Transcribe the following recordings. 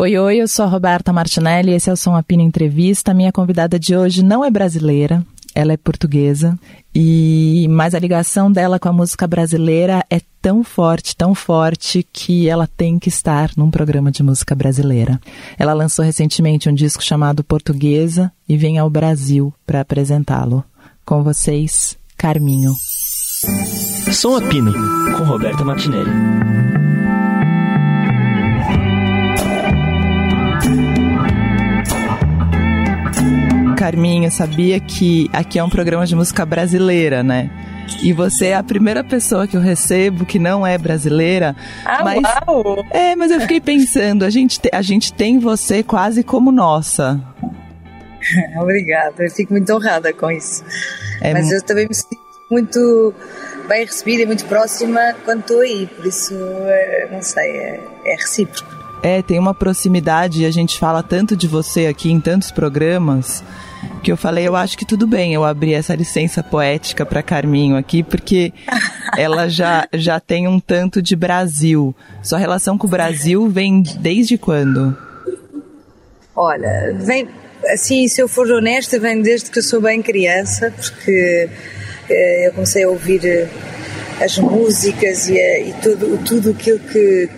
Oi, oi, eu sou a Roberta Martinelli, esse é o Som Apino Entrevista. Minha convidada de hoje não é brasileira, ela é portuguesa, e mas a ligação dela com a música brasileira é tão forte, tão forte que ela tem que estar num programa de música brasileira. Ela lançou recentemente um disco chamado Portuguesa e vem ao Brasil para apresentá-lo. Com vocês, Carminho. Som Apino, com Roberta Martinelli. Carminho, sabia que aqui é um programa de música brasileira, né? E você é a primeira pessoa que eu recebo que não é brasileira. Ah, mas, uau! É, mas eu fiquei pensando, a gente, te, a gente tem você quase como nossa. Obrigada, eu fico muito honrada com isso. É mas eu também me sinto muito bem recebida e muito próxima quando estou aí, por isso, eh, não sei, é, é recíproco. É, tem uma proximidade e a gente fala tanto de você aqui em tantos programas que eu falei, eu acho que tudo bem eu abrir essa licença poética para Carminho aqui, porque ela já, já tem um tanto de Brasil. Sua relação com o Brasil vem desde quando? Olha, vem, assim, se eu for honesta, vem desde que eu sou bem criança, porque eh, eu comecei a ouvir eh, as músicas e, e tudo, tudo aquilo que,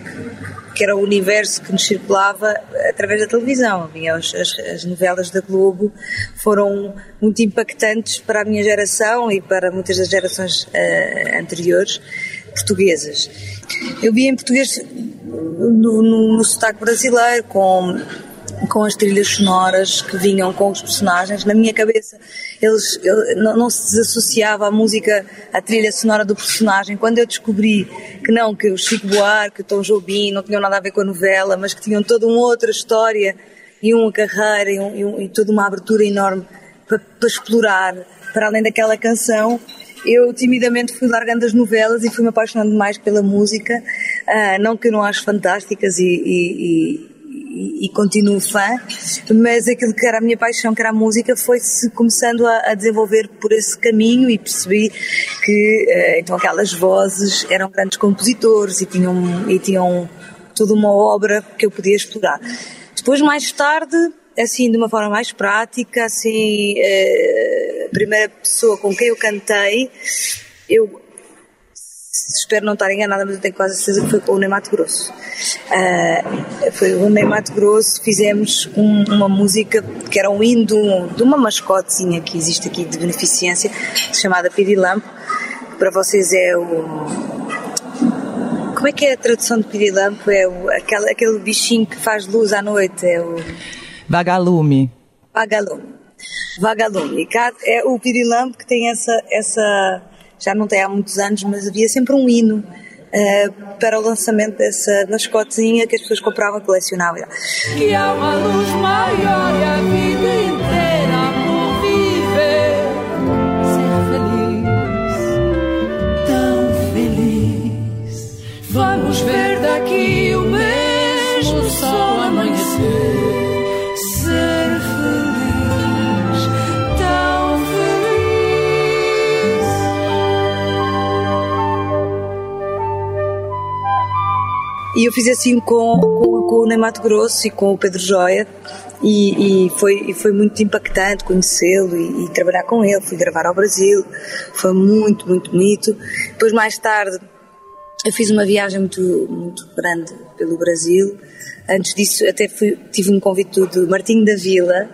que era o universo que nos circulava através da televisão. As, as, as, novelas da Globo foram muito impactantes para a minha geração e para muitas das gerações uh, anteriores portuguesas. Eu vi em português no, no, no sotaque brasileiro, com com as trilhas sonoras que vinham com os personagens. Na minha cabeça, eles, não, não, se desassociava a música à trilha sonora do personagem. Quando eu descobri que não, que o Chico Buarque, o Tom Jobim não tinham nada a ver com a novela, mas que tinham toda uma outra história e uma carreira e, um, e, um, e toda uma abertura enorme para, para explorar, para além daquela canção, eu timidamente fui largando as novelas e fui me apaixonando mais pela música. Uh, não que eu não acho fantásticas e, e, e, continuo fã, mas aquilo que era a minha paixão, que era a música, foi-se começando a, a, desenvolver por esse caminho e percebi que uh, então aquelas vozes eram grandes compositores e tinham, e tinham toda uma obra que eu podia explorar. Depois, mais tarde, assim, de uma forma mais prática, assim, uh, a primeira pessoa com quem eu cantei, eu espero não estar enganada, mas eu tenho quase certeza que foi com o Ney Mato Grosso. Uh, foi o Ney Mato Grosso, fizemos um, uma música que era um hino de, de, uma mascotezinha que existe aqui de beneficência, chamada Pirilampo, que para vocês é o. Como é que é a tradução de Pirilampo? É o, aquele, aquele bichinho que faz luz à noite, é o. Vagalume. Vagalume. Vagalume. É o Pirilampo que tem essa, essa já não tem há muitos anos, mas havia sempre um hino uh, para o lançamento dessa mascotezinha que as pessoas compravam e colecionavam. Que há uma luz maior e a vida inteira por viver. Ser feliz, tão feliz. Vamos ver E eu fiz assim com, com, com o Ney Mato Grosso e com o Pedro Joia e, e foi, e foi muito impactante conhecê-lo e, e, trabalhar com ele. Fui gravar ao Brasil, foi muito, muito bonito. Depois, mais tarde, eu fiz uma viagem muito, muito grande pelo Brasil Antes disso, até fui, tive um convite do Martinho da Vila,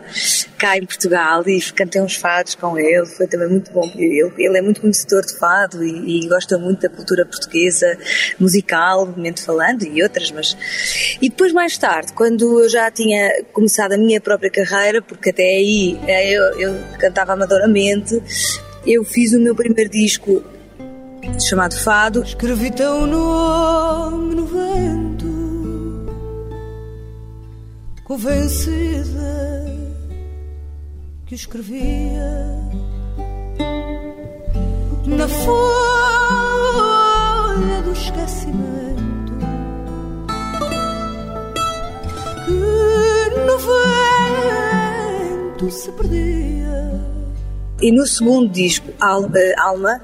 cá em Portugal, e cantei uns fados com ele. Foi também muito bom. Ele, ele é muito conhecedor de fado e, e, gosta muito da cultura portuguesa, musicalmente falando, e outras, mas. E depois, mais tarde, quando eu já tinha começado a minha própria carreira, porque até aí eh, eu, eu cantava amadoramente, eu fiz o meu primeiro disco chamado Fado. Escrevi teu nome no vento convencida que escrevia na folha do esquecimento que no vento se perdia. E no segundo disco, eh, Alma,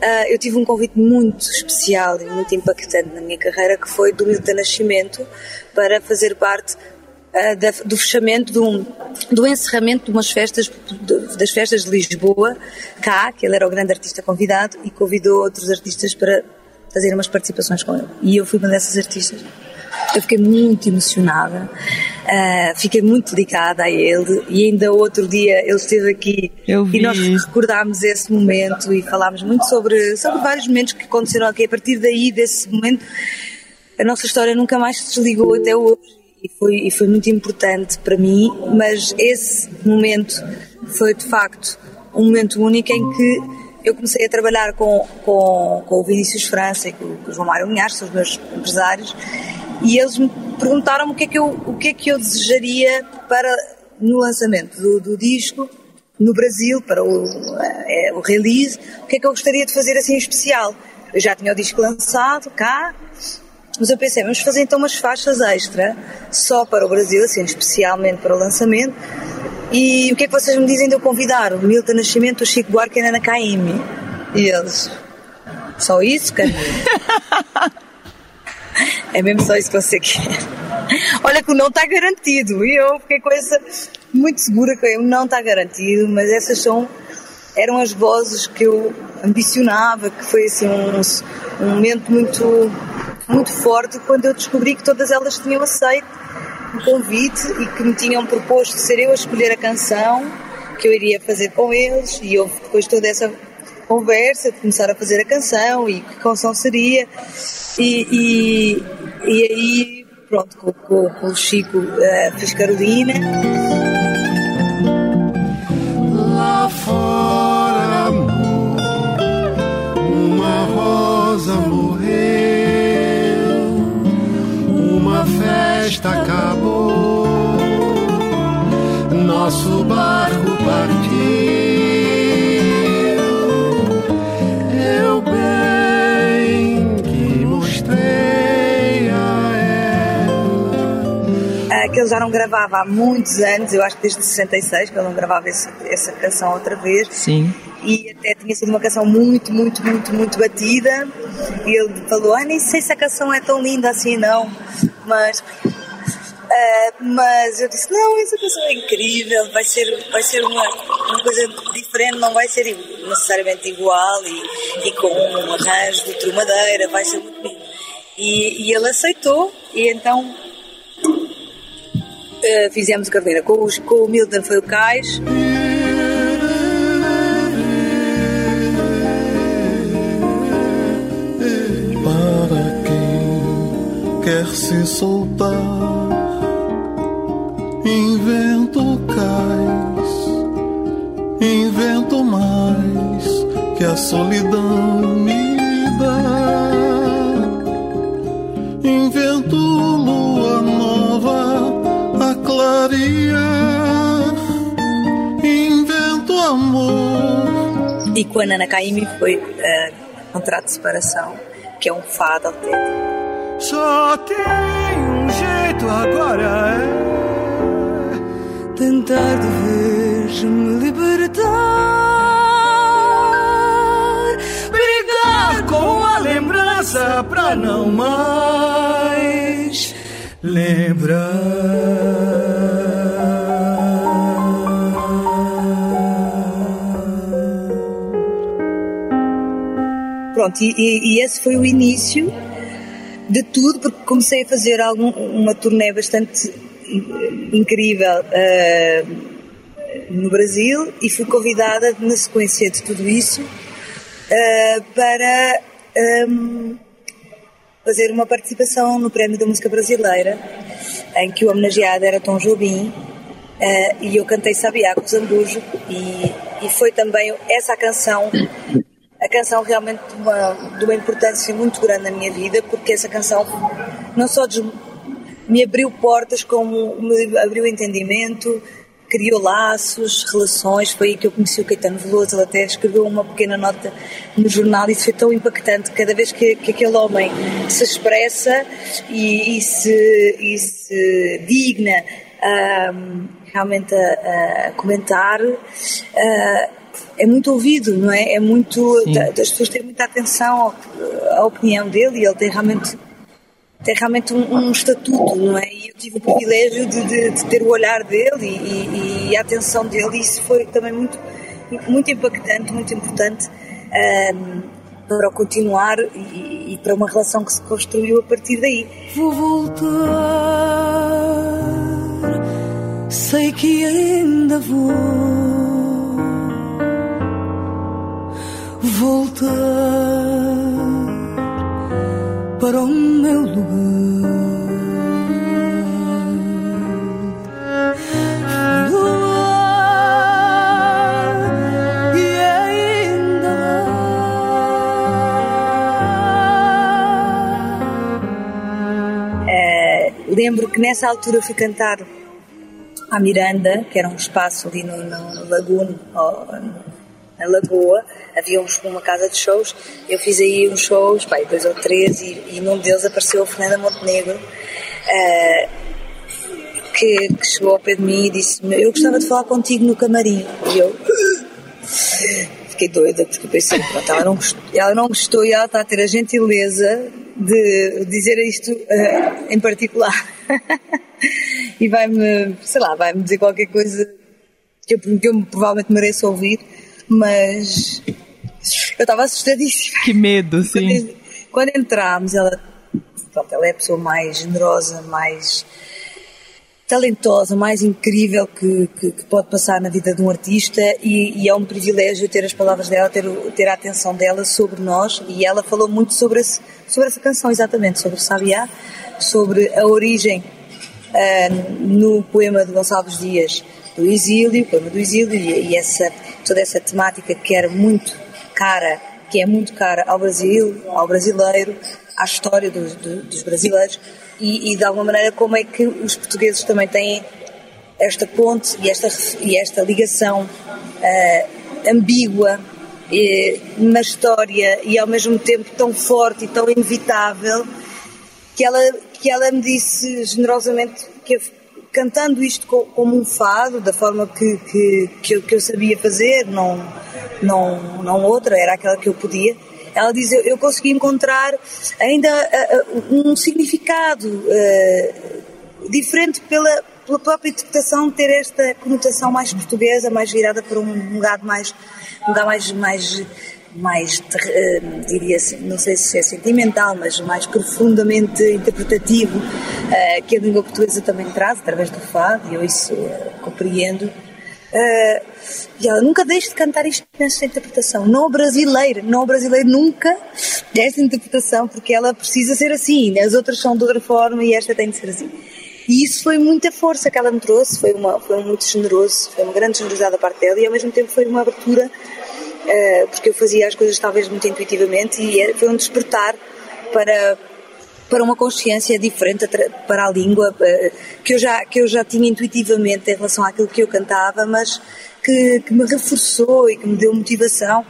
eh, eu tive um convite muito especial e muito impactante na minha carreira, que foi do Milton Nascimento, para fazer parte uh, da, do fechamento, do, do encerramento de umas festas, de, das festas de Lisboa, cá, que ele era o grande artista convidado e convidou outros artistas para fazer umas participações com ele. E eu fui uma dessas artistas. Eu fiquei muito emocionada, uh, fiquei muito dedicada a ele e ainda outro dia ele esteve aqui e nós recordámos esse momento e falámos muito sobre, sobre vários momentos que aconteceram aqui. A partir daí, desse momento, a nossa história nunca mais se desligou até hoje e foi, e foi muito importante para mim, mas esse momento foi de facto um momento único em que eu comecei a trabalhar com, com, com o Vinícius França e com, com o João Mário Linhares, são os meus empresários, e eles me perguntaram o que é que eu, o que é que eu desejaria para no lançamento do, do disco no Brasil, para o, é, o release, o que é que eu gostaria de fazer assim especial. Eu já tinha o disco lançado cá, mas eu pensei, vamos fazer então umas faixas extra só para o Brasil, assim, especialmente para o lançamento. E o que é que vocês me dizem de eu convidar o Milton Nascimento, o Chico Buarque e a Ana Caymmi? E eles, só isso, cara? É mesmo só isso que você quer. Olha que o não está garantido. E eu fiquei com essa muito segura que o não está garantido, mas essas são eram as vozes que eu ambicionava, que foi assim um, um momento muito muito forte quando eu descobri que todas elas tinham aceito o convite e que me tinham proposto ser eu a escolher a canção que eu iria fazer com eles e houve depois toda essa conversa de começar a fazer a canção e que canção seria e, e, e aí, pronto, com, com, com o Chico uh, fiz Carolina. Festa acabou, nosso barco partiu. que ele já não gravava há muitos anos, eu acho que desde 66 que ele não gravava esse, essa canção outra vez. Sim. E até tinha sido uma canção muito, muito, muito, muito batida. E ele falou: Ah, nem sei se a canção é tão linda assim, não. Mas. Uh, mas eu disse: Não, essa canção é incrível, vai ser, vai ser uma, uma coisa diferente, não vai ser necessariamente igual e, e com um arranjo de trumadeira, vai ser muito lindo. E, e ele aceitou, e então uh, fizemos a carreira. Com, os, com o Milton foi o Cais. Para quem quer se soltar, invento cais, invento mais que a solidão me dá. Invento lua nova clarear, invento amor. E com a Nana Caymmi foi uh, Contrato de Separação, que é um fado autêntico. Só tem um jeito agora é tentar de vez me libertar, brigar com a lembrança pra não mais lembrar. Pronto, e, e, esse foi o início de tudo, porque comecei a fazer algum, uma turnê bastante incrível uh, no Brasil e fui convidada na sequência de tudo isso uh, para um, fazer uma participação no Prémio da Música Brasileira, em que o homenageado era Tom Jobim. Uh, e eu cantei Sabiá com Zambujo e, e foi também essa canção a canção realmente de uma, de uma importância muito grande na minha vida, porque essa canção não só me abriu portas, como me abriu entendimento, criou laços, relações. Foi aí que eu conheci o Caetano Veloso. Ele até escreveu uma pequena nota no jornal. Isso foi tão impactante. Cada vez que, que aquele homem se expressa e, e, se, e se digna um, realmente a, a comentar. Uh, é muito ouvido, não é? É muito. Sim. As pessoas têm muita atenção à opinião dele e ele tem realmente tem realmente um, um, estatuto, não é? E eu tive o privilégio de, de, de ter o olhar dele e, e, e, a atenção dele, e isso foi também muito, muito impactante, muito importante um, para continuar e, e, para uma relação que se construiu a partir daí. Vou voltar, sei que ainda vou voltar para o meu lugar. e ainda É, lembro que nessa altura fui cantar à Miranda, que era um espaço ali no, no Lagoon, na Lagoa, havia uns, uma casa de shows, eu fiz aí uns shows, pai, dois ou três, e, e num deles apareceu a Fernanda Montenegro, uh, que, que, chegou ao pé de mim e disse eu gostava de falar contigo no camarim. E eu fiquei doida, porque pensei, pronto, ela não, gostou, ela não gostou e ela está a ter a gentileza de dizer isto uh, em particular. e vai-me, sei lá, vai-me dizer qualquer coisa que eu, que eu provavelmente mereço ouvir mas eu estava assustadíssima. Que medo, sim. Quando, quando entramos, ela, pronto, ela é a pessoa mais generosa, mais talentosa, mais incrível que, que, que, pode passar na vida de um artista e, e, é um privilégio ter as palavras dela, ter, ter a atenção dela sobre nós e ela falou muito sobre, esse, sobre essa canção, exatamente, sobre Sabiá, sobre a origem uh, no poema de Gonçalves Dias do exílio, poema do exílio e, e essa toda essa temática que era muito cara, que é muito cara ao Brasil, ao brasileiro, à história dos, dos brasileiros e, e, de alguma maneira como é que os portugueses também têm esta ponte e esta, e esta ligação uh, ambígua e, na história e ao mesmo tempo tão forte e tão inevitável que ela, que ela me disse generosamente que cantando isto como um fado, da forma que, que, que, eu, que eu sabia fazer, não, não, não outra, era aquela que eu podia. Ela diz: Eu, eu consegui encontrar ainda uh, um significado uh, diferente pela, pela própria interpretação, ter esta conotação mais portuguesa, mais virada para um lugar mais, um lugar mais, mais mais, uh, diria assim, não sei se é sentimental, mas mais profundamente interpretativo, uh, que a língua portuguesa também traz através do fado, e eu isso uh, compreendo. e ela nunca deixe de cantar isto nesta interpretação, não brasileira, não brasileiro nunca desta interpretação, porque ela precisa ser assim, as outras são de outra forma e esta tem de ser assim. E isso foi muita força que ela me trouxe, foi, uma, foi muito generoso, foi uma grande generosidade da parte dela e ao mesmo tempo foi uma abertura porque eu fazia as coisas talvez muito intuitivamente e foi um despertar para para uma consciência diferente para a língua uh, que eu já que eu já tinha intuitivamente em relação àquilo que eu cantava, mas que, que me reforçou e que me deu motivação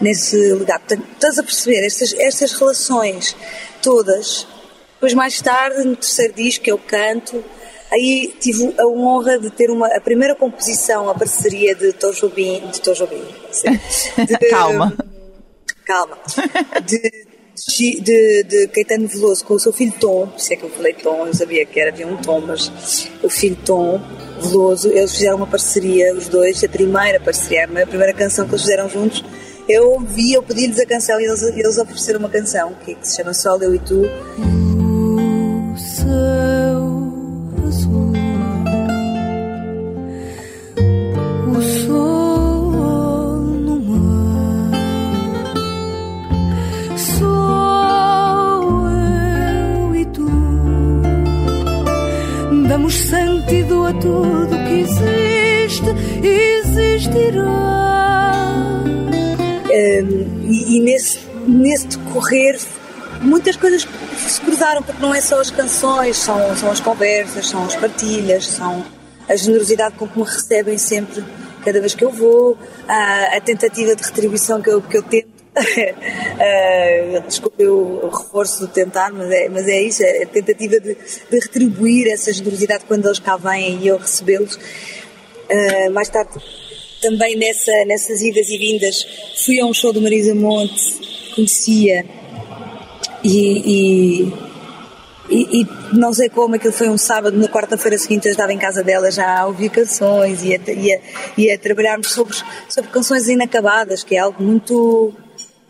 nesse lugar. Portanto, estás a perceber estas estas relações todas. Depois mais tarde no terceiro disco eu canto Aí tive a honra de ter uma, a primeira composição, a parceria de Tojobim, de Tojobim, de, calma, calma, de, de, de Caetano Veloso com o seu filho Tom, se é que eu falei Tom, eu sabia que era, havia um Tom, mas o filho Tom Veloso, eles fizeram uma parceria, os dois, a primeira parceria, a primeira canção que eles fizeram juntos, eu ouvi, eu pedi-lhes a canção e eles, eles ofereceram uma canção que, que se chama Só Eu e Tu. A tudo que existe existirá. Um, e, e nesse, nesse decorrer, muitas coisas se cruzaram, porque não é só as canções, são, são as conversas, são as partilhas, são a generosidade com que me recebem sempre, cada vez que eu vou, a, a tentativa de retribuição que eu, que eu tento uh, desculpe o reforço do tentar, mas é, mas é isso, é a tentativa de, de retribuir essa generosidade quando eles cá vêm e eu recebê-los. Uh, mais tarde, também nessa, nessas idas e vindas, fui a um show do Marisa Monte, conhecia e, e, e, e, não sei como, aquilo foi um sábado, na quarta-feira seguinte eu estava em casa dela já a ouvir canções e a, e a, e a trabalharmos sobre, sobre canções inacabadas, que é algo muito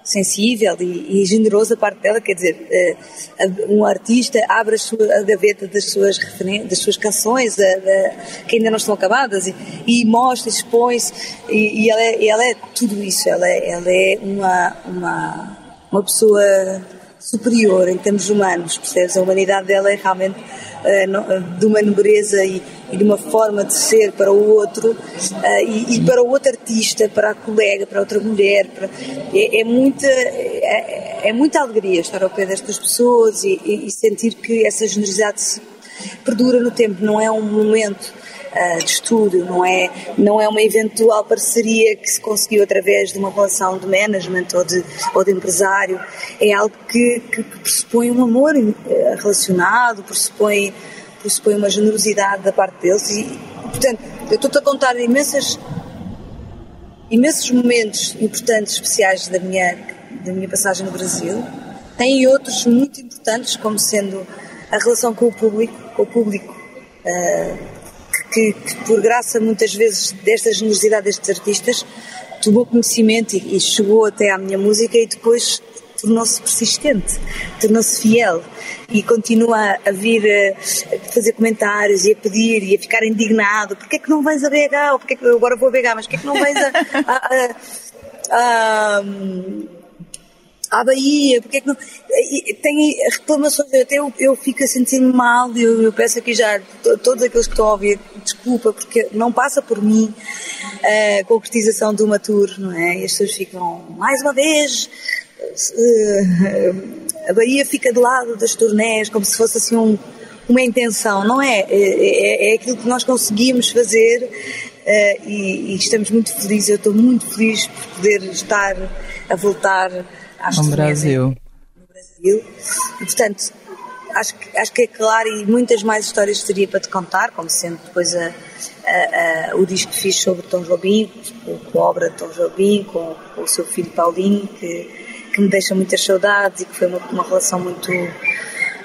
sensível e, e generoso parte dela, quer dizer, uh, um artista abre a, sua, a gaveta das suas, das suas canções que ainda não estão acabadas e, e mostra, expõe-se e, e ela, é, ela é tudo isso, ela é, ela é uma, uma, uma pessoa superior em termos humanos, percebes? A humanidade dela é realmente uh, de uma nobreza e, e, de uma forma de ser para o outro uh, e, e, para o outro artista, para a colega, para outra mulher. Para, é, é, muita, é, é, muita alegria estar ao pé destas pessoas e, e sentir que essa generosidade se perdura no tempo, não é um momento uh, de estudo, não é, não é uma eventual parceria que se conseguiu através de uma relação de management ou de, ou de empresário, é algo que, que pressupõe um amor eh, relacionado, pressupõe, pressupõe uma generosidade da parte deles e, portanto, eu estou-te a contar imensas imensos momentos importantes, especiais da minha, da minha passagem no Brasil. Tem outros muito importantes, como sendo a relação com o público, com o público uh, que, que, por graça muitas vezes desta generosidade destes artistas, tomou conhecimento e, e chegou até à minha música e depois tornou-se persistente, tornou-se fiel e continua a vir a fazer comentários e a pedir e a ficar indignado. Porquê é que não vais a BH? Ou porquê é que, agora vou a BH, mas porquê é que não vais a, a, a, a à Bahia, porque é que não. Tem reclamações, até eu, eu fico a sentir-me mal, eu, eu peço aqui já todos aqueles que estão a ouvir, desculpa, porque não passa por mim a concretização de uma tour, não é? E as pessoas ficam, mais uma vez, a Bahia fica do lado das turnés, como se fosse assim um, uma intenção, não é? É, é? é, aquilo que nós conseguimos fazer uh, e, e, estamos muito felizes, eu estou muito feliz por poder estar a voltar Acho no Brasil. No Brasil. E, portanto, acho que, acho que é claro e muitas mais histórias teria para te contar, como sendo depois a, a, a, o disco que fiz sobre Tom Jobim, com, com a obra de Tom Jobim, com, com, o seu filho Paulinho, que, que me deixa muitas saudades e que foi uma, uma relação muito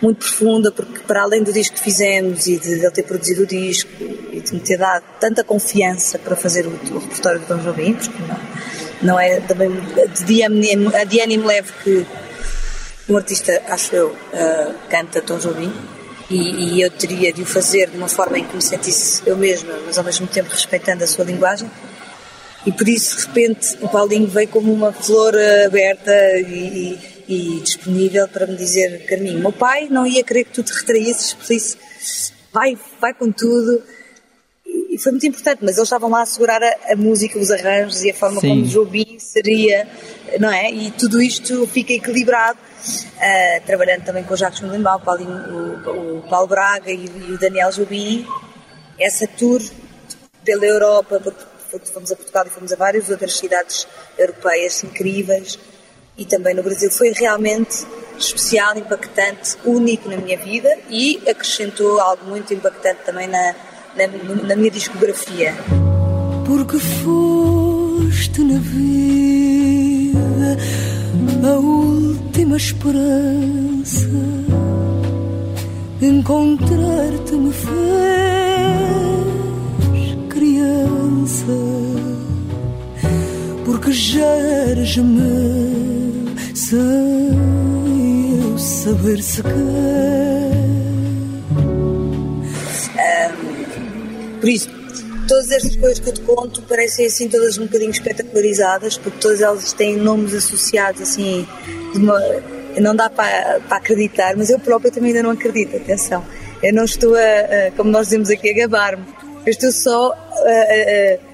muito profunda, porque para além do disco que fizemos e de ele ter produzido o disco e de me ter dado tanta confiança para fazer o, o repertório de Tom Jobim, porque não, não é? Também de dia a Diane que um artista, acho eu, uh, canta Tom Jobim. E, e, eu teria de o fazer de uma forma em que me sentisse eu mesma, mas ao mesmo tempo respeitando a sua linguagem. E por isso de repente o Paulinho veio como uma flor aberta e, e, e disponível para me dizer Carminho, meu pai não ia querer que tu te retraísses, por isso vai, vai com tudo e foi muito importante, mas eles estavam lá a segurar a, a música, os arranjos e a forma Sim. como o Jobim seria, não é? E tudo isto fica equilibrado, uh, trabalhando também com o Jacques Milimbal, o, o, o Paulo Braga e, e, o Daniel Jobim, essa tour pela Europa, porque fomos a Portugal e fomos a várias outras cidades europeias incríveis, e também no Brasil, foi realmente especial, impactante, único na minha vida e acrescentou algo muito impactante também na na, na minha discografia. Porque foste na vida a última esperança, encontrar-te me fez criança, porque já eras meu, sem eu saber sequer. Por isso, todas estas coisas que eu te conto parecem assim todas um bocadinho espetacularizadas, porque todas elas têm nomes associados assim, uma, não dá para, para acreditar, mas eu própria também ainda não acredito, atenção. Eu não estou a, a como nós dizemos aqui, a gabar-me. Eu estou só a, a,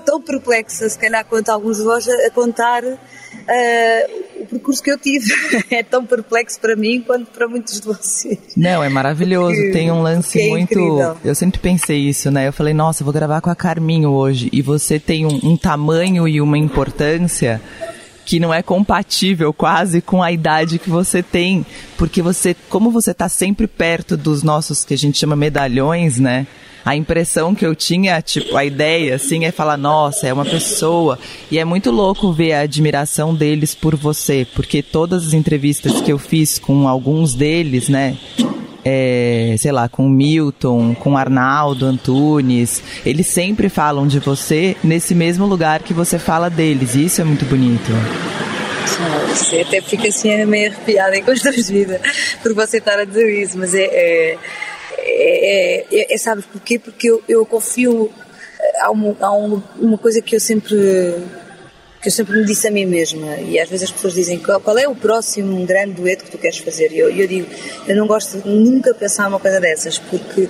tão perplexa, se calhar, quanto alguns de vós, a contar uh, o percurso que eu tive. é tão perplexo para mim quanto para muitos de vocês. Não, é maravilhoso. Tem um lance é muito. Incrível. Eu sempre pensei isso, né? Eu falei, nossa, eu vou gravar com a Carminho hoje. E você tem um, um tamanho e uma importância que não é compatível quase com a idade que você tem, porque você, como você está sempre perto dos nossos que a gente chama medalhões, né? A impressão que eu tinha, tipo, a ideia, assim, é falar, nossa, é uma pessoa. E é muito louco ver a admiração deles por você, porque todas as entrevistas que eu fiz com alguns deles, né, é, sei lá, com Milton, com Arnaldo Antunes, eles sempre falam de você nesse mesmo lugar que você fala deles. E isso é muito bonito. Você até fica assim meio arrepiada de vida por você estar a dizer isso, mas é, é, é, é, é sabes porquê? Porque eu, eu confio, há, uma, há uma coisa que eu sempre que eu sempre me disse a mim mesma, e às vezes as pessoas dizem qual é o próximo grande dueto que tu queres fazer? E eu, eu digo, eu não gosto de nunca pensar uma coisa dessas, porque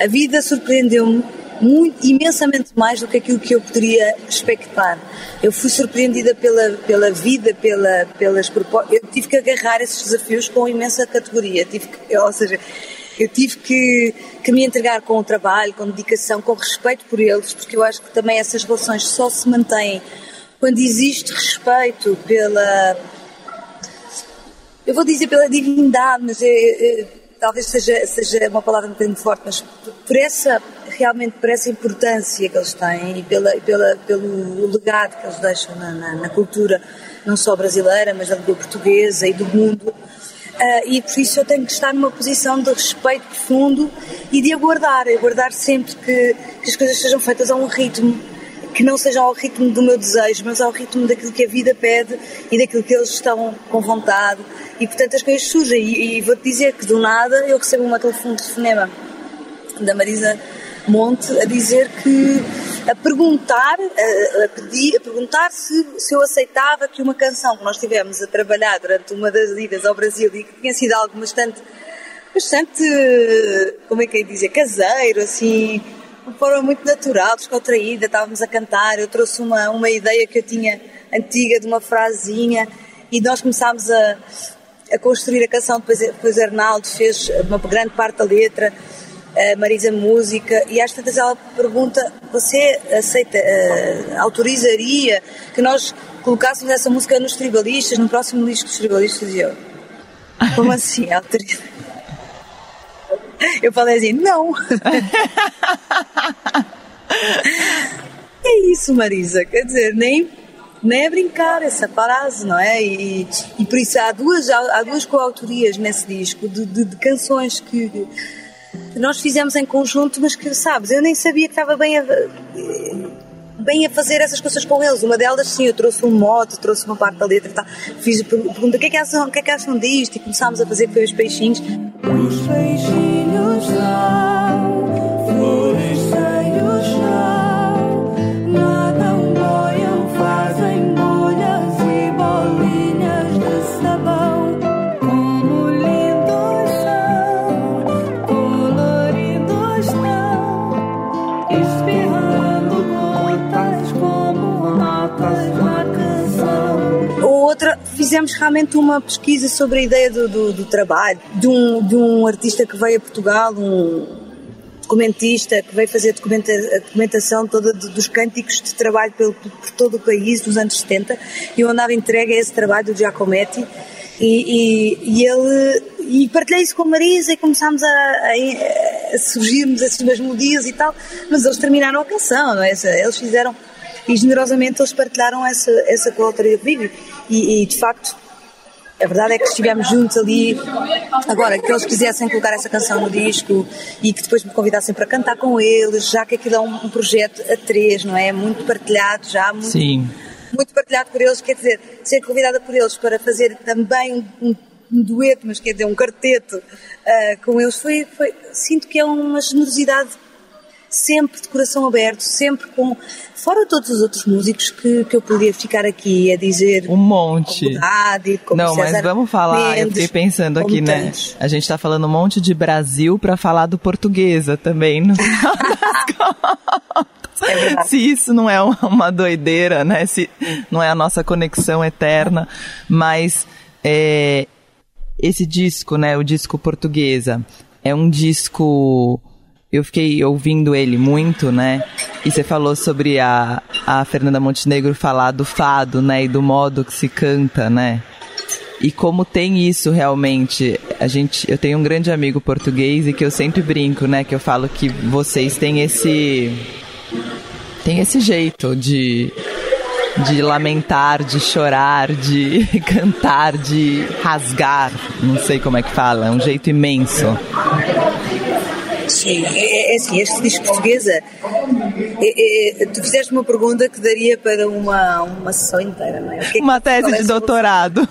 a vida surpreendeu-me muito, imensamente mais do que aquilo que eu poderia expectar. Eu fui surpreendida pela, pela vida, pela, pelas propostas. Eu tive que agarrar esses desafios com imensa categoria. Tive que, ou seja, eu tive que, que me entregar com o trabalho, com dedicação, com respeito por eles, porque eu acho que também essas relações só se mantêm quando existe respeito pela. Eu vou dizer pela divindade, mas é, é, talvez seja, seja uma palavra um bocadinho forte, mas por essa, realmente por essa importância que eles têm e pela, pela, pelo legado que eles deixam na, na, na cultura, não só brasileira, mas da língua portuguesa e do mundo. Uh, e por isso eu tenho que estar numa posição de respeito profundo e de aguardar, aguardar sempre que, que as coisas sejam feitas a um ritmo que não seja ao ritmo do meu desejo, mas ao ritmo daquilo que a vida pede e daquilo que eles estão com vontade. E portanto as coisas surgem. E, e vou-te dizer que do nada eu recebo uma telefone de cinema da Marisa Monte a dizer que a perguntar, a, a pedir, a perguntar se, se eu aceitava que uma canção que nós tivemos a trabalhar durante uma das idas ao Brasil e que tinha sido algo bastante, bastante, como é que é dizer, caseiro, assim, de forma muito natural, descontraída, estávamos a cantar, eu trouxe uma, uma ideia que eu tinha antiga de uma frasezinha e nós começámos a, a construir a canção, depois, depois Arnaldo fez uma grande parte da letra, a Marisa música, e às tantas ela pergunta, você aceita, uh, autorizaria que nós colocássemos essa música nos tribalistas, no próximo disco dos tribalistas? E eu, como assim, autorizaria? Eu falei assim, não. é isso, Marisa. Quer dizer, nem, nem é brincar essa frase, não é? E, e por isso há duas, há duas coautorias nesse disco de, de, de canções que nós fizemos em conjunto, mas que, sabes, eu nem sabia que estava bem a, bem a fazer essas coisas com eles. Uma delas, sim, eu trouxe um mote, trouxe uma parte da letra e tal. Fiz a pergunta: o que é que acham, que é que acham disto? E começámos a fazer, foi os peixinhos. Os peixinhos são flores fizemos realmente uma pesquisa sobre a ideia do, do, do trabalho, de um, de um artista que veio a Portugal, um documentista que veio fazer documenta, a documentação toda dos cânticos de trabalho pelo, por todo o país dos anos 70 e eu andava entregue a esse trabalho do Giacometti. E, e, e ele e partilhei isso com a Marisa e começámos a, a, a surgirmos esses mesmos dias e tal, mas eles terminaram a canção, não é? Eles fizeram e generosamente eles partilharam essa, essa coautoria comigo e, e de facto a verdade é que estivemos juntos ali. Agora, que eles quisessem colocar essa canção no disco e que depois me convidassem para cantar com eles, já que aquilo é um, um projeto a três, não é? Muito partilhado já, muito, Sim. muito partilhado por eles. Quer dizer, ser convidada por eles para fazer também um, um dueto, mas quer dizer, um quarteto uh, com eles, foi, foi, sinto que é uma generosidade sempre de coração aberto, sempre com. Fora todos os outros músicos que, que eu podia ficar aqui a dizer. Um monte. Como Rádio, como Não, César mas vamos falar. Mendes, eu fiquei pensando aqui, né? tantos. A gente tá falando um monte de Brasil pra falar do portuguesa também. No final. É. Se isso não é uma- uma doideira, né? Se não é a nossa conexão eterna, mas é, esse disco, né? O disco portuguesa é um disco. Eu fiquei ouvindo ele muito, né? E você falou sobre a, a Fernanda Montenegro falar do fado, né? E do modo que se canta, né? E como tem isso realmente, a gente, eu tenho um grande amigo português e que eu sempre brinco, né, que eu falo que vocês têm esse tem esse jeito de de lamentar, de chorar, de cantar, de rasgar, não sei como é que fala, é um jeito imenso. Sim, é, é assim, este disco portuguesa, é, é, tu fizeste uma pergunta que daria para uma, uma sessão inteira, não é? Que uma tese de doutorado.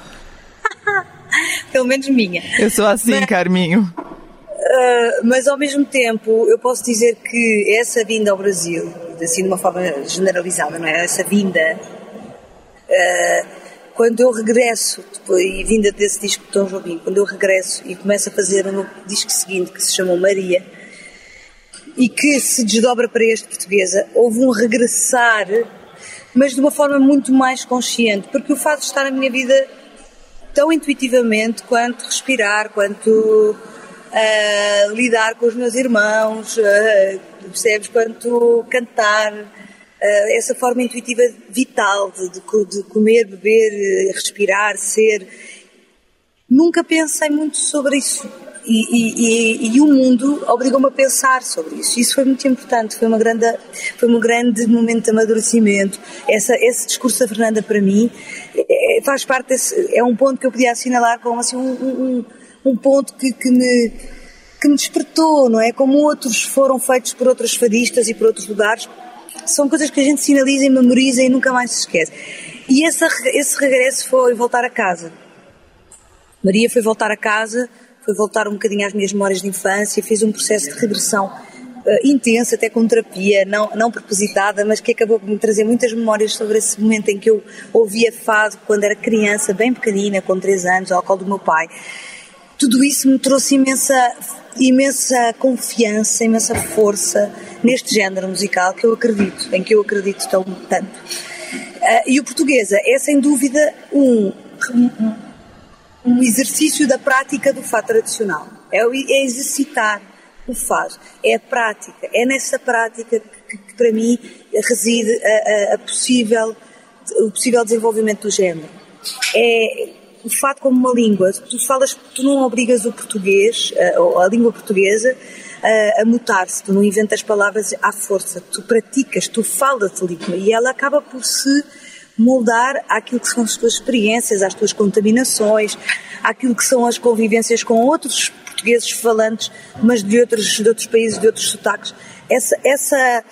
Pelo menos minha. Eu sou assim, mas, Carminho. Uh, mas ao mesmo tempo, eu posso dizer que essa vinda ao Brasil, assim de uma forma generalizada, não é? Essa vinda, uh, quando eu regresso, depois, e vinda desse disco de Tom Jobim, quando eu regresso e começo a fazer o meu disco seguinte, que se chamou Maria, e que se desdobra para este portuguesa, houve um regressar, mas de uma forma muito mais consciente, porque o fato de estar na minha vida tão intuitivamente quanto respirar, quanto uh, lidar com os meus irmãos, uh, percebes? Quanto cantar, uh, essa forma intuitiva vital de, de comer, beber, respirar, ser. Nunca pensei muito sobre isso e, e, e, o mundo obrigou-me a pensar sobre isso. Isso foi muito importante, foi, uma grande, foi um grande momento de amadurecimento. Essa, esse discurso da Fernanda, para mim, é, faz parte desse, é um ponto que eu podia assinalar como assim, um, um, um ponto que, que, me, que me despertou, não é? Como outros foram feitos por outros fadistas e por outros lugares. São coisas que a gente sinaliza e memoriza e nunca mais se esquece. E esse, esse regresso foi voltar a casa. Maria foi voltar a casa foi voltar um bocadinho às minhas memórias de infância, fiz um processo de regressão uh, intenso, até com terapia, não, não propositada, mas que acabou por me trazer muitas memórias sobre esse momento em que eu ouvia fado quando era criança, bem pequenina, com 3 anos, ao colo do meu pai. Tudo isso me trouxe imensa, imensa confiança, imensa força neste género musical que eu acredito, em que eu acredito tão, tanto. Uh, e o portuguesa é sem dúvida um, um um exercício da prática do fado tradicional. É, é exercitar o fado, é a prática, é nessa prática que, que para mim reside a, a, a, possível, o possível desenvolvimento do género. É o fado como uma língua. Tu falas, tu não obrigas o português, a, a língua portuguesa, a, a mutar-se, tu não inventas palavras à força, tu praticas, tu falas a língua e ela acaba por se moldar aquilo que são as tuas experiências, as tuas contaminações, aquilo que são as convivências com outros portugueses falantes, mas de outros, de outros países, de outros sotaques. Essa, essa,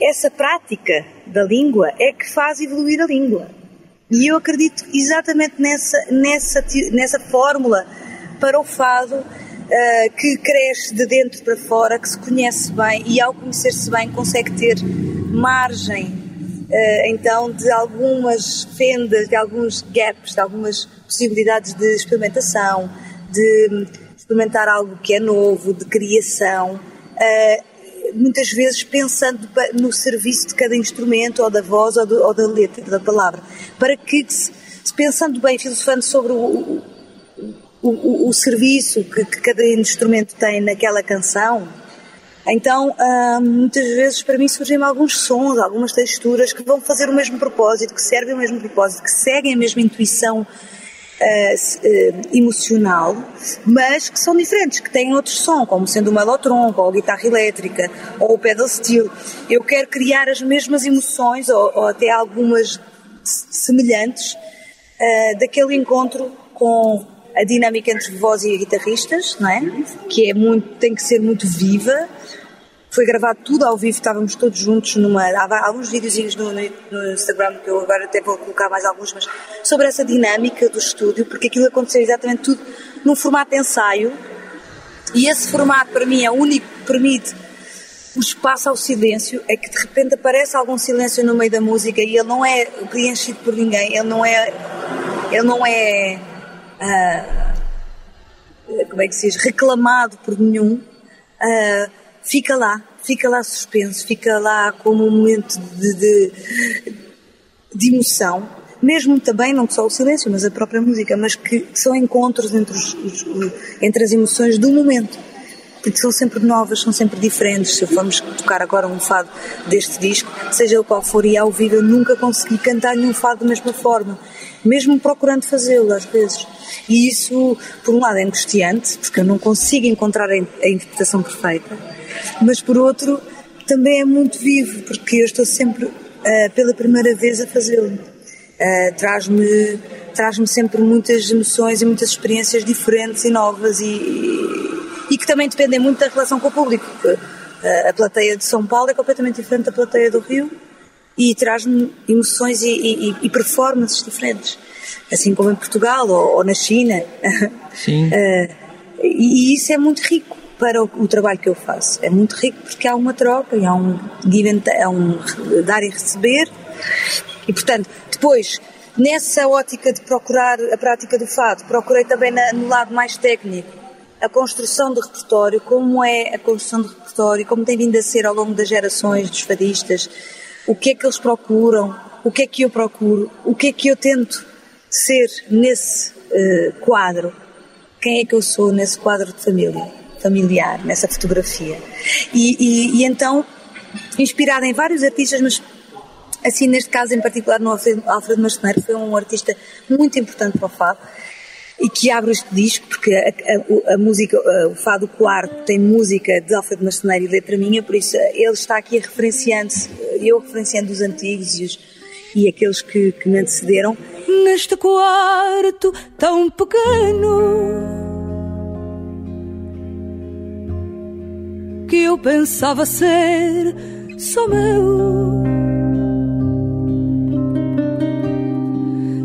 essa prática da língua é que faz evoluir a língua. E eu acredito exatamente nessa, nessa, nessa fórmula para o fado uh, que cresce de dentro para fora, que se conhece bem e ao conhecer-se bem consegue ter margem então de algumas fendas, de alguns gaps, de algumas possibilidades de experimentação, de experimentar algo que é novo, de criação, eh, muitas vezes pensando no serviço de cada instrumento, ou da voz, ou, ou da letra, da palavra, para que, pensando bem, filosofando sobre o, o, o, o serviço que, que cada instrumento tem naquela canção, então, uh, muitas vezes para mim surgem alguns sons, algumas texturas que vão fazer o mesmo propósito, que servem o mesmo propósito, que seguem a mesma intuição uh, uh, emocional, mas que são diferentes, que têm outro som, como sendo o melotron, ou a guitarra elétrica, ou o pedal steel. Eu quero criar as mesmas emoções, ou, ou até algumas semelhantes, uh, daquele encontro com a dinâmica entre voz e guitarristas, não é? Que é muito, tem que ser muito viva, foi gravado tudo ao vivo, estávamos todos juntos numa. Há alguns videozinhos no, no, Instagram que eu agora até vou colocar mais alguns, mas sobre essa dinâmica do estúdio, porque aquilo aconteceu exatamente tudo num formato de ensaio. E esse formato para mim é único que permite o espaço ao silêncio, é que de repente aparece algum silêncio no meio da música e ele não é preenchido por ninguém, ele não é. Ele não é. Uh, como é que se diz? Reclamado por nenhum. Uh, fica lá, fica lá suspenso, fica lá como um momento de, de, de emoção, mesmo também não só o silêncio, mas a própria música, mas que são encontros entre, os, os, entre as emoções do momento. Porque são sempre novas, são sempre diferentes. Se formos tocar agora um fado deste disco, seja o qual for, e ao vivo, eu nunca consegui cantar nenhum fado da mesma forma, mesmo procurando fazê-lo às vezes. E isso, por um lado, é angustiante, porque eu não consigo encontrar a interpretação perfeita, mas por outro também é muito vivo, porque eu estou sempre uh, pela primeira vez a fazê-lo. Uh, traz-me traz-me sempre muitas emoções e muitas experiências diferentes e novas e, e que também dependem muito da relação com o público. Porque, a plateia de São Paulo é completamente diferente da plateia do Rio e traz-me emoções e, e, e, performances diferentes, assim como em Portugal ou, ou na China. Sim. uh, e, isso é muito rico para o, o, trabalho que eu faço. É muito rico porque há uma troca e há um, um dar e receber. E, portanto, depois, nessa ótica de procurar a prática do fado, procurei também na, no lado mais técnico a construção de repertório, como é a construção de repertório, como tem vindo a ser ao longo das gerações dos fadistas, o que é que eles procuram, o que é que eu procuro, o que é que eu tento ser nesse uh, quadro, quem é que eu sou nesse quadro de família, familiar, nessa fotografia. E, e, e então, inspirada em vários artistas, mas assim neste caso em particular no Alfredo, Marceneiro, foi um artista muito importante para o Fado e que abre este disco, porque a, a, a música, a, o Fado Quarto tem música de Alfredo Marceneiro e letra minha, por isso ele está aqui referenciando-se, eu referenciando os antigos e, os, e aqueles que, que me antecederam. Neste quarto tão pequeno que eu pensava ser só meu.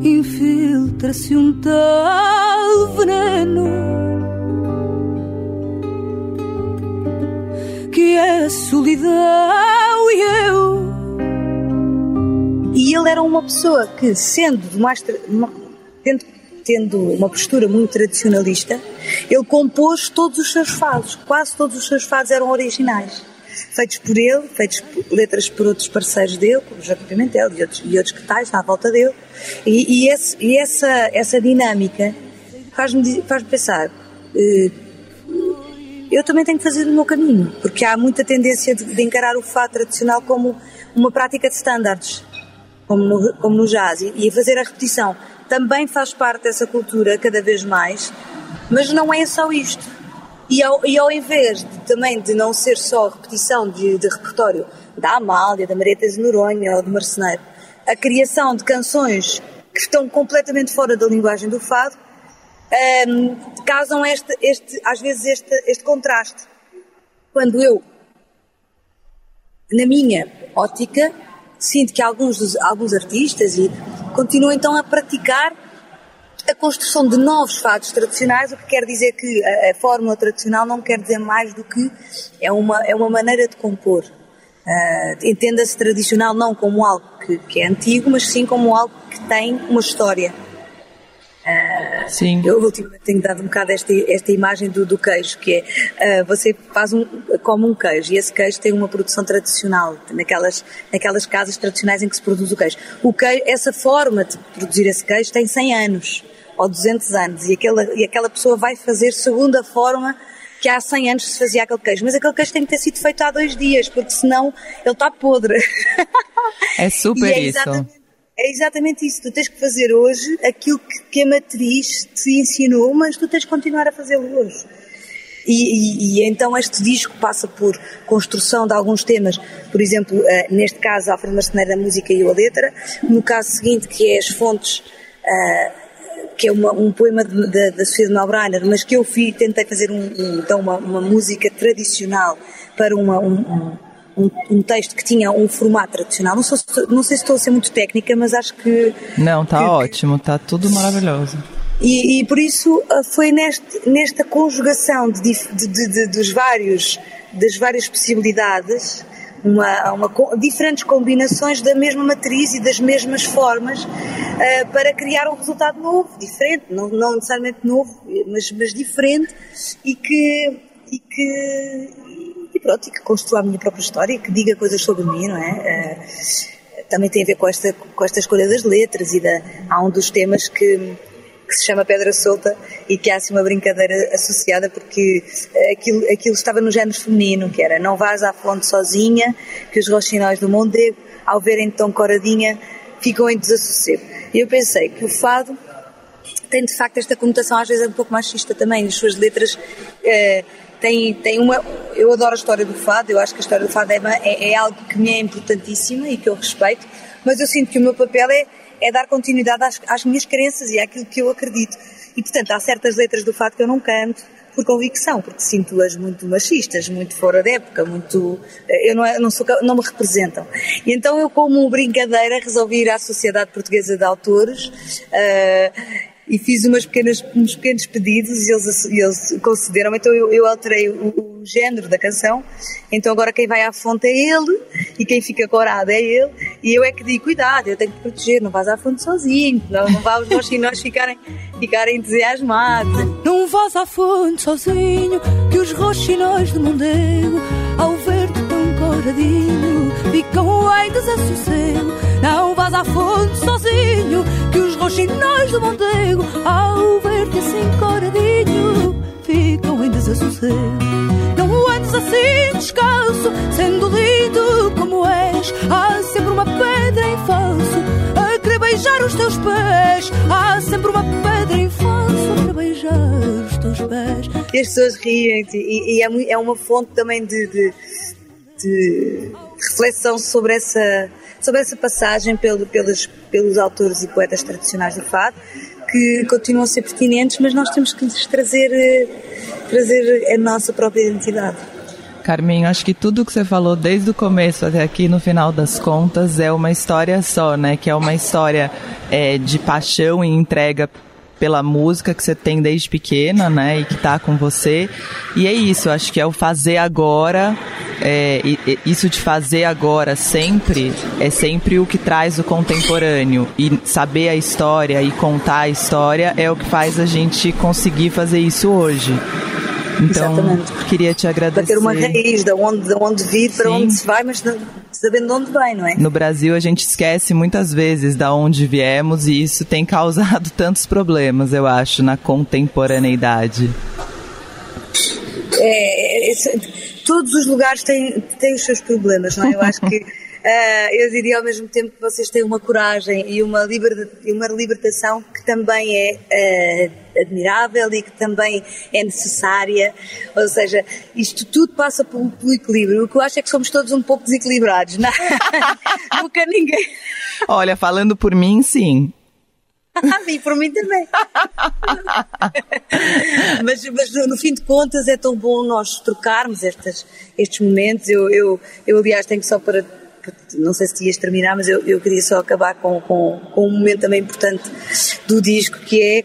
Infiltra-se um tal veneno que é a solidão e eu. E ele era uma pessoa que, sendo mais, tendo, tendo uma postura muito tradicionalista, ele compôs todos os seus fados, quase todos os seus fados eram originais feitos por ele, feitos por, letras por outros parceiros dele, como Joaquim Pimentel e outros, e outros que tais à volta dele. E, e, esse, e essa, essa dinâmica faz-me faz pensar. Eh, eu também tenho que fazer o meu caminho, porque há muita tendência de, de encarar o fado tradicional como uma prática de standards, como no, como no jazz, e fazer a repetição também faz parte dessa cultura cada vez mais, mas não é só isto. E ao, e ao invés de, também de não ser só repetição de, de repertório da Amália, da Maria Teresa Noronha ou do Marceneiro, a criação de canções que estão completamente fora da linguagem do fado, um, causam este, este, às vezes este, este contraste. Quando eu, na minha ótica, sinto que alguns, alguns artistas e continuam então a praticar a construção de novos fados tradicionais, o que quer dizer que a, a fórmula tradicional não quer dizer mais do que é uma, é uma maneira de compor. Uh, Entenda-se tradicional não como algo que, que, é antigo, mas sim como algo que tem uma história. Uh, sim. Eu ultimamente tenho dado um bocado esta, esta imagem do, do queijo, que é uh, você faz um, como um queijo e esse queijo tem uma produção tradicional, naquelas, naquelas casas tradicionais em que se produz o queijo. O queijo. Essa forma de produzir esse queijo tem 100 anos ou 200 anos e aquela, e aquela pessoa vai fazer segundo a forma que há 100 anos se fazia aquele queijo. Mas aquele queijo tem que ter sido feito há dois dias, porque senão ele está podre. É super é isso. É exatamente isso. Tu tens que fazer hoje aquilo que, que a matriz te ensinou, mas tu tens que continuar a fazê-lo hoje. E, e, e, então este disco passa por construção de alguns temas, por exemplo, uh, neste caso, Alfredo Marceneiro, a música e a letra, no caso seguinte, que é as fontes uh, que é uma, um poema da Sofia de Melbrenner, mas que eu fui, tentei fazer um, um, então uma, uma, música tradicional para uma, um, um, um, texto que tinha um formato tradicional. Não, sou, não, sei se estou a ser muito técnica, mas acho que. Não, está ótimo, está tudo maravilhoso. E, e, por isso ah, foi neste, nesta conjugação de, de, de, dos vários, das várias possibilidades uma, uma, diferentes combinações da mesma matriz e das mesmas formas uh, para criar um resultado novo, diferente, não, não necessariamente novo, mas, mas diferente e que, e que pronto, e que construa a minha própria história e que diga coisas sobre mim, não é? Uh, também tem a ver com esta, com esta escolha das letras e da, há um dos temas que que se chama Pedra Solta e que há assim uma brincadeira associada porque aquilo, aquilo estava no género feminino, que era não vás à fonte sozinha, que os roxinóis do Mondego, ao verem tão coradinha, ficam em desassossego. E eu pensei que o fado tem de facto esta conotação às vezes um pouco machista também, as suas letras eh, tem, tem uma. Eu adoro a história do fado, eu acho que a história do fado é, é, é algo que me é importantíssima e que eu respeito, mas eu sinto que o meu papel é, é dar continuidade às, às minhas crenças e àquilo que eu acredito. E portanto, há certas letras do fado que eu não canto, por convicção, porque sinto-as muito machistas, muito fora de época, muito. Eh, eu não, não, sou, não me representam. E então eu, como brincadeira, resolvi ir à Sociedade Portuguesa de Autores. Uh, e fiz umas pequenas, uns pequenos pedidos e eles, eles concederam, então eu, eu alterei o, o, género da canção, então agora quem vai à fonte é ele e quem fica corado é ele. E eu é que digo, cuidado, eu tenho que proteger, não vás à fonte sozinho, não, não vá os meus chinós ficarem, ficarem entusiasmados. Não vás à fonte sozinho, que os roxinóis do Mondego, ao ver-te tão coradinho, ficam em desassossego. Não vás à fonte sozinho, que os roxinóis do Mondego, ao ver-te assim coradinho, ficam em desassossego. Não andes assim descalço, sendo lindo como és. Há sempre uma pedra em falso a querer beijar os teus pés. Há sempre uma pedra em falso a querer beijar os teus pés. E as pessoas riem e, e é, é, uma fonte também de, de, de reflexão sobre essa sobre essa passagem pelo, pelos, pelos autores e poetas tradicionais do fado, que continuam a ser pertinentes, mas nós temos que lhes trazer, eh, trazer a nossa própria identidade. Carminho, acho que tudo que você falou desde o começo até aqui, no final das contas, é uma história só, né? Que é uma história é, de paixão e entrega pela música que você tem desde pequena, né? E que tá com você. E é isso, acho que é o fazer agora é, isso de fazer agora sempre é sempre o que traz o contemporâneo e saber a história e contar a história é o que faz a gente conseguir fazer isso hoje. Então, Exatamente. queria te agradecer. Para ter uma raiz de onde, de onde vir, para Sim. onde se vai, mas sabendo de onde vem, não é? No Brasil, a gente esquece muitas vezes de onde viemos e isso tem causado tantos problemas, eu acho, na contemporaneidade. É, é, todos os lugares têm, têm os seus problemas, não é? Eu acho que uh, eu diria ao mesmo tempo que vocês têm uma coragem e uma, liber, uma libertação que também é uh, admirável e que também é necessária. Ou seja, isto tudo passa pelo, pelo, equilíbrio. O que eu acho é que somos todos um pouco desequilibrados. Não? É? Nunca ninguém. Olha, falando por mim, sim. e por mim também. mas, mas, no fim de contas é tão bom nós trocarmos estas, estes momentos. Eu, eu, eu, aliás, tenho só para. Não sei se ias terminar, mas eu, eu queria só acabar com, com, com um momento também importante do disco que é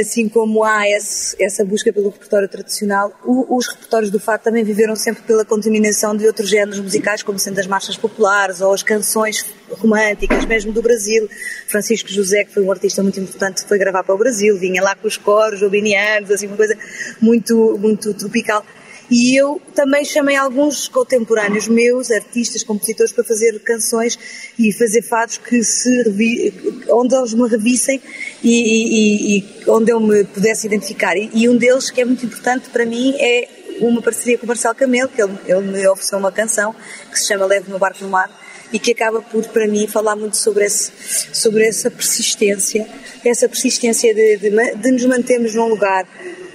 assim como há esse, essa busca pelo repertório tradicional, o, os repertórios do fado também viveram sempre pela contaminação de outros géneros musicais, como sendo as marchas populares ou as canções românticas, mesmo do Brasil. Francisco José, que foi um artista muito importante, foi gravar para o Brasil, vinha lá com os coros obinianos, assim, uma coisa muito, muito tropical. E eu também chamei alguns contemporâneos meus, artistas, compositores, para fazer canções e fazer fados que se onde eles me revissem e, e, e, onde eu me pudesse identificar. E, e, um deles que é muito importante para mim é uma parceria com o Marcelo Camelo, que ele, ele me ofereceu uma canção que se chama Leve meu barco no mar e que acaba por, para mim, falar muito sobre, esse, sobre essa persistência, essa persistência de, de, de nos mantermos num lugar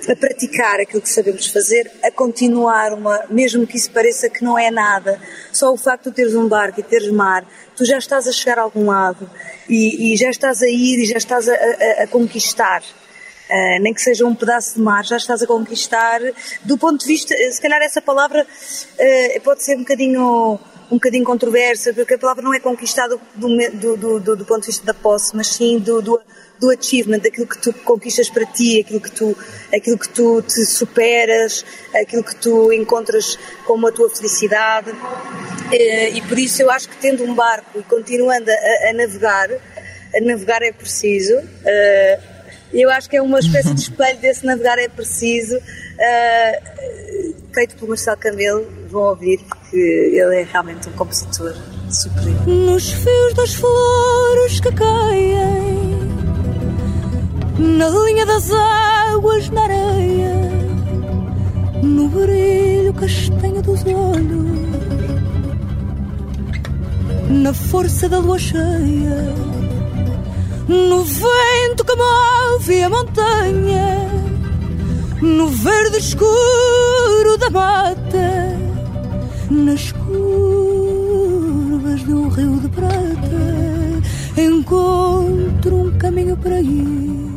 a praticar aquilo que sabemos fazer, a continuar uma, mesmo que isso pareça que não é nada, só o facto de teres um barco e teres mar, tu já estás a chegar a algum lado e, e já estás a ir e já estás a, a, a conquistar. Uh, nem que seja um pedaço de mar, já estás a conquistar. Do ponto de vista, se calhar essa palavra uh, pode ser um bocadinho um bocadinho controversa, porque a palavra não é conquistada do, do, do, do, ponto de vista da posse, mas sim do, do, do achievement, daquilo que tu conquistas para ti, aquilo que tu, aquilo que tu te superas, aquilo que tu encontras como a tua felicidade. Eh, e por isso eu acho que tendo um barco e continuando a, a navegar, a navegar é preciso. Eh, eu acho que é uma espécie de espelho desse navegar é preciso, eh, feito pelo Marcelo Camelo, vão ouvir, porque ele é realmente um compositor supremo. Nos fios das flores que caem, na linha das águas, na areia, no brilho castanho dos olhos, na força da lua cheia, no vento que move a montanha, no verde escuro da mata nas curvas do rio de prata encontro um caminho para ir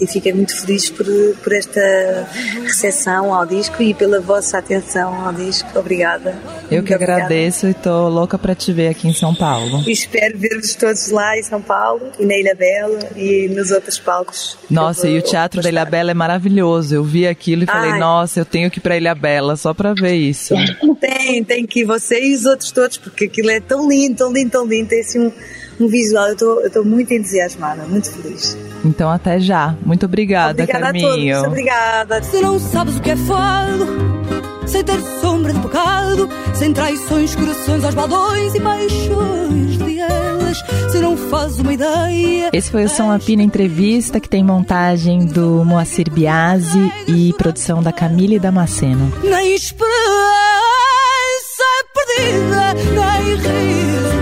e fiquei muito feliz por, por esta recepção ao disco e pela vossa atenção ao disco. Obrigada. Eu que agradeço e estou louca para te ver aqui em São Paulo. E espero ver-vos todos lá em São Paulo e na Ilha Bela e nos outros palcos. Nossa, e o Teatro da Ilha Bela é maravilhoso. Eu vi aquilo e falei, Ai. nossa, eu tenho que ir para Ilha Bela só para ver isso. tem, tem que ir você e os outros todos, porque aquilo é tão lindo, tão lindo, tão lindo. Tem assim um um visual. Eu estou muito entusiasmada, muito feliz. Então até já. Muito obrigada, obrigada Carminho. A todos. Obrigada. Se não sabes o que é fado, sem ter sombra de pecado, sem traições, corações aos baldões e paixões de elas, se não faz uma ideia. Esse foi o Som Apina Entrevista, que tem montagem do Moacir Biasi e produção da Camila e Damasceno. Nem esperança perdida, nem rir